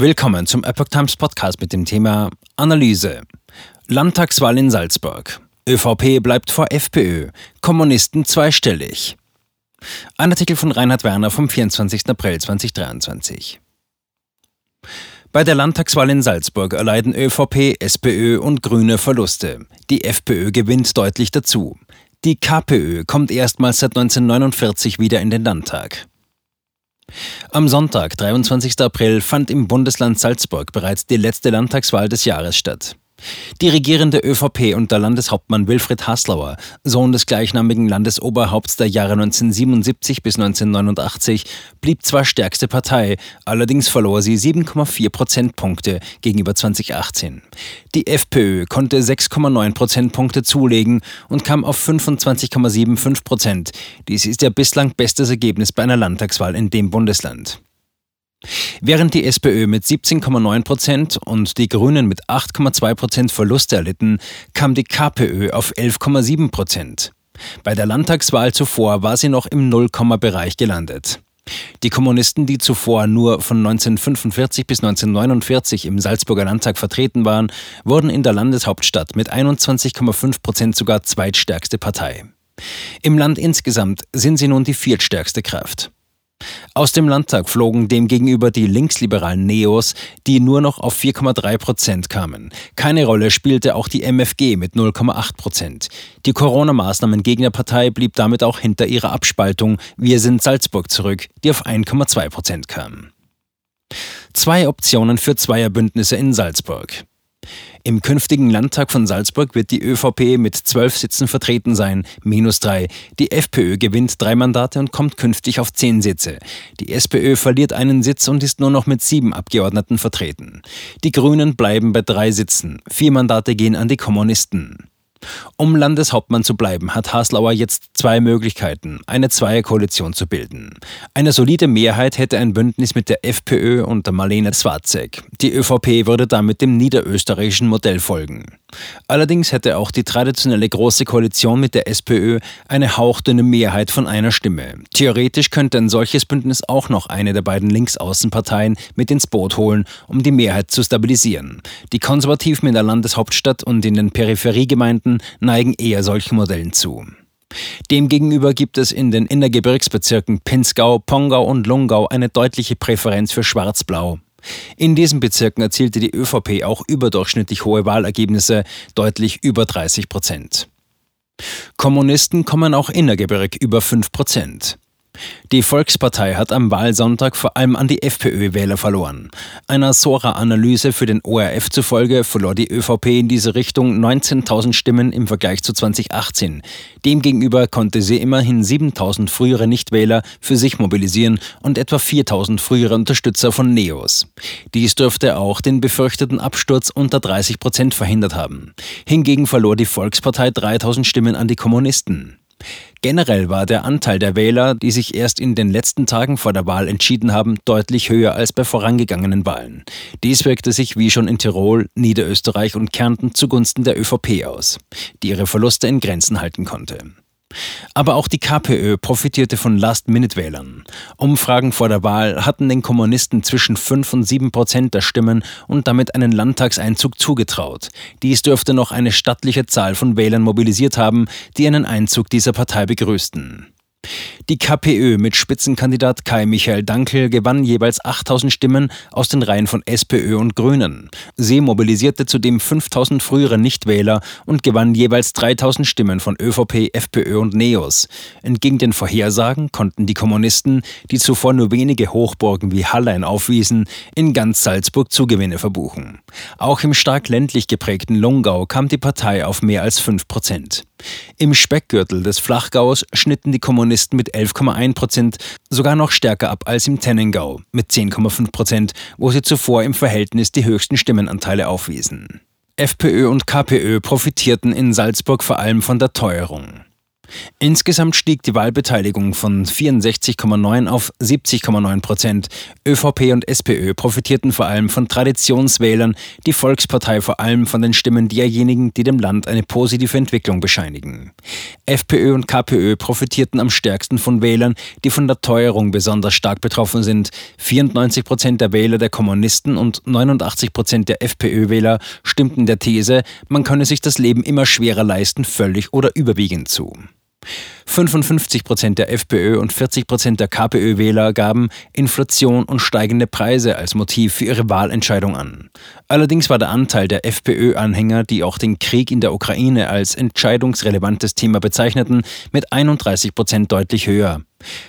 Willkommen zum Epoch Times Podcast mit dem Thema Analyse. Landtagswahl in Salzburg. ÖVP bleibt vor FPÖ. Kommunisten zweistellig. Ein Artikel von Reinhard Werner vom 24. April 2023. Bei der Landtagswahl in Salzburg erleiden ÖVP, SPÖ und Grüne Verluste. Die FPÖ gewinnt deutlich dazu. Die KPÖ kommt erstmals seit 1949 wieder in den Landtag. Am Sonntag, 23. April, fand im Bundesland Salzburg bereits die letzte Landtagswahl des Jahres statt. Die regierende ÖVP unter Landeshauptmann Wilfried Haslauer, Sohn des gleichnamigen Landesoberhaupts der Jahre 1977 bis 1989, blieb zwar stärkste Partei, allerdings verlor sie 7,4 Prozentpunkte gegenüber 2018. Die FPÖ konnte 6,9 Prozentpunkte zulegen und kam auf 25,75 Prozent. Dies ist ihr bislang bestes Ergebnis bei einer Landtagswahl in dem Bundesland. Während die SPÖ mit 17,9 Prozent und die Grünen mit 8,2 Prozent Verluste erlitten, kam die KPÖ auf 11,7 Prozent. Bei der Landtagswahl zuvor war sie noch im Nullkomma-Bereich gelandet. Die Kommunisten, die zuvor nur von 1945 bis 1949 im Salzburger Landtag vertreten waren, wurden in der Landeshauptstadt mit 21,5 Prozent sogar zweitstärkste Partei. Im Land insgesamt sind sie nun die viertstärkste Kraft. Aus dem Landtag flogen demgegenüber die linksliberalen Neos, die nur noch auf 4,3 Prozent kamen. Keine Rolle spielte auch die MFG mit 0,8 Prozent. Die Corona-Maßnahmen-Gegnerpartei blieb damit auch hinter ihrer Abspaltung Wir sind Salzburg zurück, die auf 1,2 Prozent kam. Zwei Optionen für Zweierbündnisse in Salzburg. Im künftigen Landtag von Salzburg wird die ÖVP mit zwölf Sitzen vertreten sein, minus drei. Die FPÖ gewinnt drei Mandate und kommt künftig auf zehn Sitze. Die SPÖ verliert einen Sitz und ist nur noch mit sieben Abgeordneten vertreten. Die Grünen bleiben bei drei Sitzen. Vier Mandate gehen an die Kommunisten. Um Landeshauptmann zu bleiben, hat Haslauer jetzt zwei Möglichkeiten, eine Zweierkoalition zu bilden. Eine solide Mehrheit hätte ein Bündnis mit der FPÖ unter Marlene Swarzek. Die ÖVP würde damit dem niederösterreichischen Modell folgen. Allerdings hätte auch die traditionelle Große Koalition mit der SPÖ eine hauchdünne Mehrheit von einer Stimme. Theoretisch könnte ein solches Bündnis auch noch eine der beiden Linksaußenparteien mit ins Boot holen, um die Mehrheit zu stabilisieren. Die Konservativen in der Landeshauptstadt und in den Peripheriegemeinden neigen eher solchen Modellen zu. Demgegenüber gibt es in den Innergebirgsbezirken Pinzgau, Pongau und Lungau eine deutliche Präferenz für Schwarz-Blau. In diesen Bezirken erzielte die ÖVP auch überdurchschnittlich hohe Wahlergebnisse, deutlich über 30 Prozent. Kommunisten kommen auch innergebirg über 5 Prozent. Die Volkspartei hat am Wahlsonntag vor allem an die FPÖ-Wähler verloren. Einer Sora-Analyse für den ORF zufolge verlor die ÖVP in diese Richtung 19.000 Stimmen im Vergleich zu 2018. Demgegenüber konnte sie immerhin 7.000 frühere Nichtwähler für sich mobilisieren und etwa 4.000 frühere Unterstützer von Neos. Dies dürfte auch den befürchteten Absturz unter 30 Prozent verhindert haben. Hingegen verlor die Volkspartei 3.000 Stimmen an die Kommunisten. Generell war der Anteil der Wähler, die sich erst in den letzten Tagen vor der Wahl entschieden haben, deutlich höher als bei vorangegangenen Wahlen. Dies wirkte sich wie schon in Tirol, Niederösterreich und Kärnten zugunsten der ÖVP aus, die ihre Verluste in Grenzen halten konnte. Aber auch die KPÖ profitierte von Last-Minute-Wählern. Umfragen vor der Wahl hatten den Kommunisten zwischen 5 und 7 Prozent der Stimmen und damit einen Landtagseinzug zugetraut. Dies dürfte noch eine stattliche Zahl von Wählern mobilisiert haben, die einen Einzug dieser Partei begrüßten. Die KPÖ mit Spitzenkandidat Kai Michael Dankel gewann jeweils 8000 Stimmen aus den Reihen von SPÖ und Grünen. Sie mobilisierte zudem 5000 frühere Nichtwähler und gewann jeweils 3000 Stimmen von ÖVP, FPÖ und NEOS. Entgegen den Vorhersagen konnten die Kommunisten, die zuvor nur wenige Hochburgen wie Hallein aufwiesen, in ganz Salzburg Zugewinne verbuchen. Auch im stark ländlich geprägten Lungau kam die Partei auf mehr als 5 Prozent. Im Speckgürtel des Flachgaus schnitten die Kommunisten mit 11,1 Prozent sogar noch stärker ab als im Tennengau mit 10,5 Prozent, wo sie zuvor im Verhältnis die höchsten Stimmenanteile aufwiesen. FPÖ und KPÖ profitierten in Salzburg vor allem von der Teuerung. Insgesamt stieg die Wahlbeteiligung von 64,9 auf 70,9 Prozent. ÖVP und SPÖ profitierten vor allem von Traditionswählern, die Volkspartei vor allem von den Stimmen derjenigen, die dem Land eine positive Entwicklung bescheinigen. FPÖ und KPÖ profitierten am stärksten von Wählern, die von der Teuerung besonders stark betroffen sind. 94 Prozent der Wähler der Kommunisten und 89 Prozent der FPÖ-Wähler stimmten der These, man könne sich das Leben immer schwerer leisten, völlig oder überwiegend zu. 55 Prozent der FPÖ und 40 Prozent der KPÖ-Wähler gaben Inflation und steigende Preise als Motiv für ihre Wahlentscheidung an. Allerdings war der Anteil der FPÖ-Anhänger, die auch den Krieg in der Ukraine als entscheidungsrelevantes Thema bezeichneten, mit 31 Prozent deutlich höher.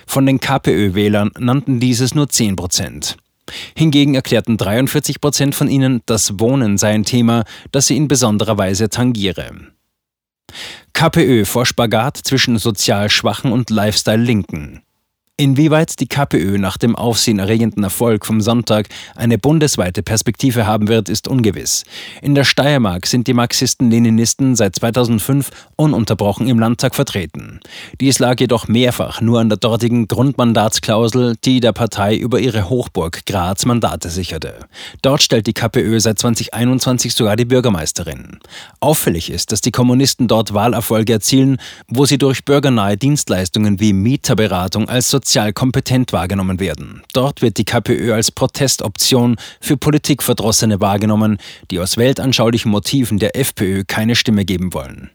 Von den KPÖ-Wählern nannten dieses nur 10 Prozent. Hingegen erklärten 43 Prozent von ihnen, das Wohnen sei ein Thema, das sie in besonderer Weise tangiere. KPÖ vor Spagat zwischen sozial Schwachen und Lifestyle-Linken. Inwieweit die KPÖ nach dem aufsehenerregenden Erfolg vom Sonntag eine bundesweite Perspektive haben wird, ist ungewiss. In der Steiermark sind die Marxisten-Leninisten seit 2005 ununterbrochen im Landtag vertreten. Dies lag jedoch mehrfach nur an der dortigen Grundmandatsklausel, die der Partei über ihre Hochburg Graz Mandate sicherte. Dort stellt die KPÖ seit 2021 sogar die Bürgermeisterin. Auffällig ist, dass die Kommunisten dort Wahlerfolge erzielen, wo sie durch bürgernahe Dienstleistungen wie Mieterberatung als sozial kompetent wahrgenommen werden. Dort wird die KPÖ als Protestoption für Politikverdrossene wahrgenommen, die aus weltanschaulichen Motiven der FPÖ keine Stimme geben wollen.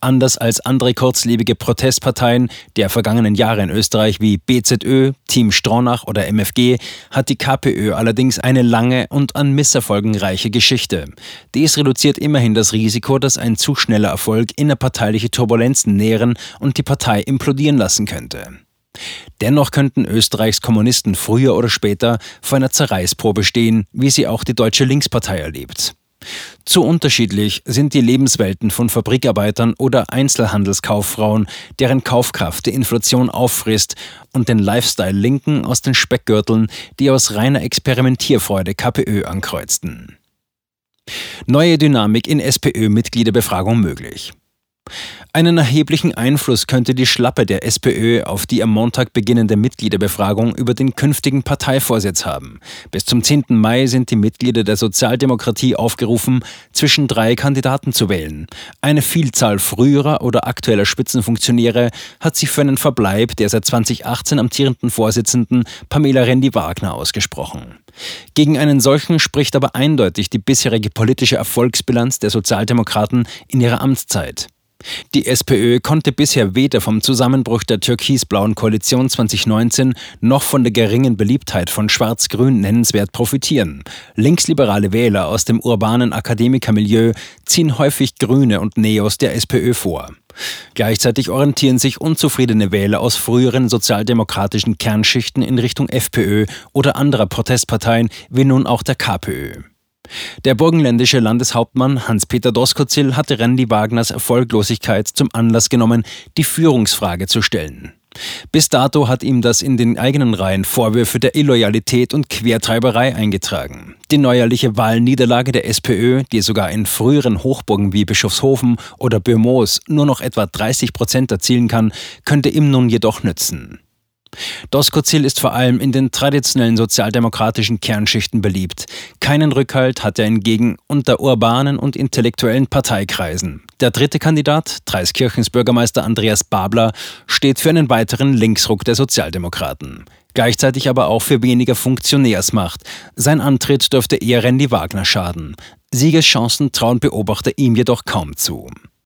Anders als andere kurzlebige Protestparteien der vergangenen Jahre in Österreich wie BZÖ, Team Stronach oder MFG hat die KPÖ allerdings eine lange und an Misserfolgen reiche Geschichte. Dies reduziert immerhin das Risiko, dass ein zu schneller Erfolg innerparteiliche Turbulenzen nähren und die Partei implodieren lassen könnte. Dennoch könnten Österreichs Kommunisten früher oder später vor einer Zerreißprobe stehen, wie sie auch die Deutsche Linkspartei erlebt. Zu unterschiedlich sind die Lebenswelten von Fabrikarbeitern oder Einzelhandelskauffrauen, deren Kaufkraft die Inflation auffrisst, und den Lifestyle-Linken aus den Speckgürteln, die aus reiner Experimentierfreude KPÖ ankreuzten. Neue Dynamik in SPÖ-Mitgliederbefragung möglich. Einen erheblichen Einfluss könnte die Schlappe der SPÖ auf die am Montag beginnende Mitgliederbefragung über den künftigen Parteivorsitz haben. Bis zum 10. Mai sind die Mitglieder der Sozialdemokratie aufgerufen, zwischen drei Kandidaten zu wählen. Eine Vielzahl früherer oder aktueller Spitzenfunktionäre hat sich für einen Verbleib der seit 2018 amtierenden Vorsitzenden Pamela Rendi-Wagner ausgesprochen. Gegen einen solchen spricht aber eindeutig die bisherige politische Erfolgsbilanz der Sozialdemokraten in ihrer Amtszeit. Die SPÖ konnte bisher weder vom Zusammenbruch der türkis-blauen Koalition 2019 noch von der geringen Beliebtheit von Schwarz-Grün nennenswert profitieren. Linksliberale Wähler aus dem urbanen Akademikermilieu ziehen häufig Grüne und Neos der SPÖ vor. Gleichzeitig orientieren sich unzufriedene Wähler aus früheren sozialdemokratischen Kernschichten in Richtung FPÖ oder anderer Protestparteien wie nun auch der KPÖ. Der burgenländische Landeshauptmann Hans-Peter Doskozil hatte Randy Wagners Erfolglosigkeit zum Anlass genommen, die Führungsfrage zu stellen. Bis dato hat ihm das in den eigenen Reihen Vorwürfe der Illoyalität und Quertreiberei eingetragen. Die neuerliche Wahlniederlage der SPÖ, die sogar in früheren Hochburgen wie Bischofshofen oder Bömoos nur noch etwa 30 Prozent erzielen kann, könnte ihm nun jedoch nützen. Doskozil ist vor allem in den traditionellen sozialdemokratischen Kernschichten beliebt. Keinen Rückhalt hat er hingegen unter urbanen und intellektuellen Parteikreisen. Der dritte Kandidat, Dreiskirchens Bürgermeister Andreas Babler, steht für einen weiteren Linksruck der Sozialdemokraten. Gleichzeitig aber auch für weniger Funktionärsmacht. Sein Antritt dürfte eher Randy Wagner schaden. Siegeschancen trauen Beobachter ihm jedoch kaum zu.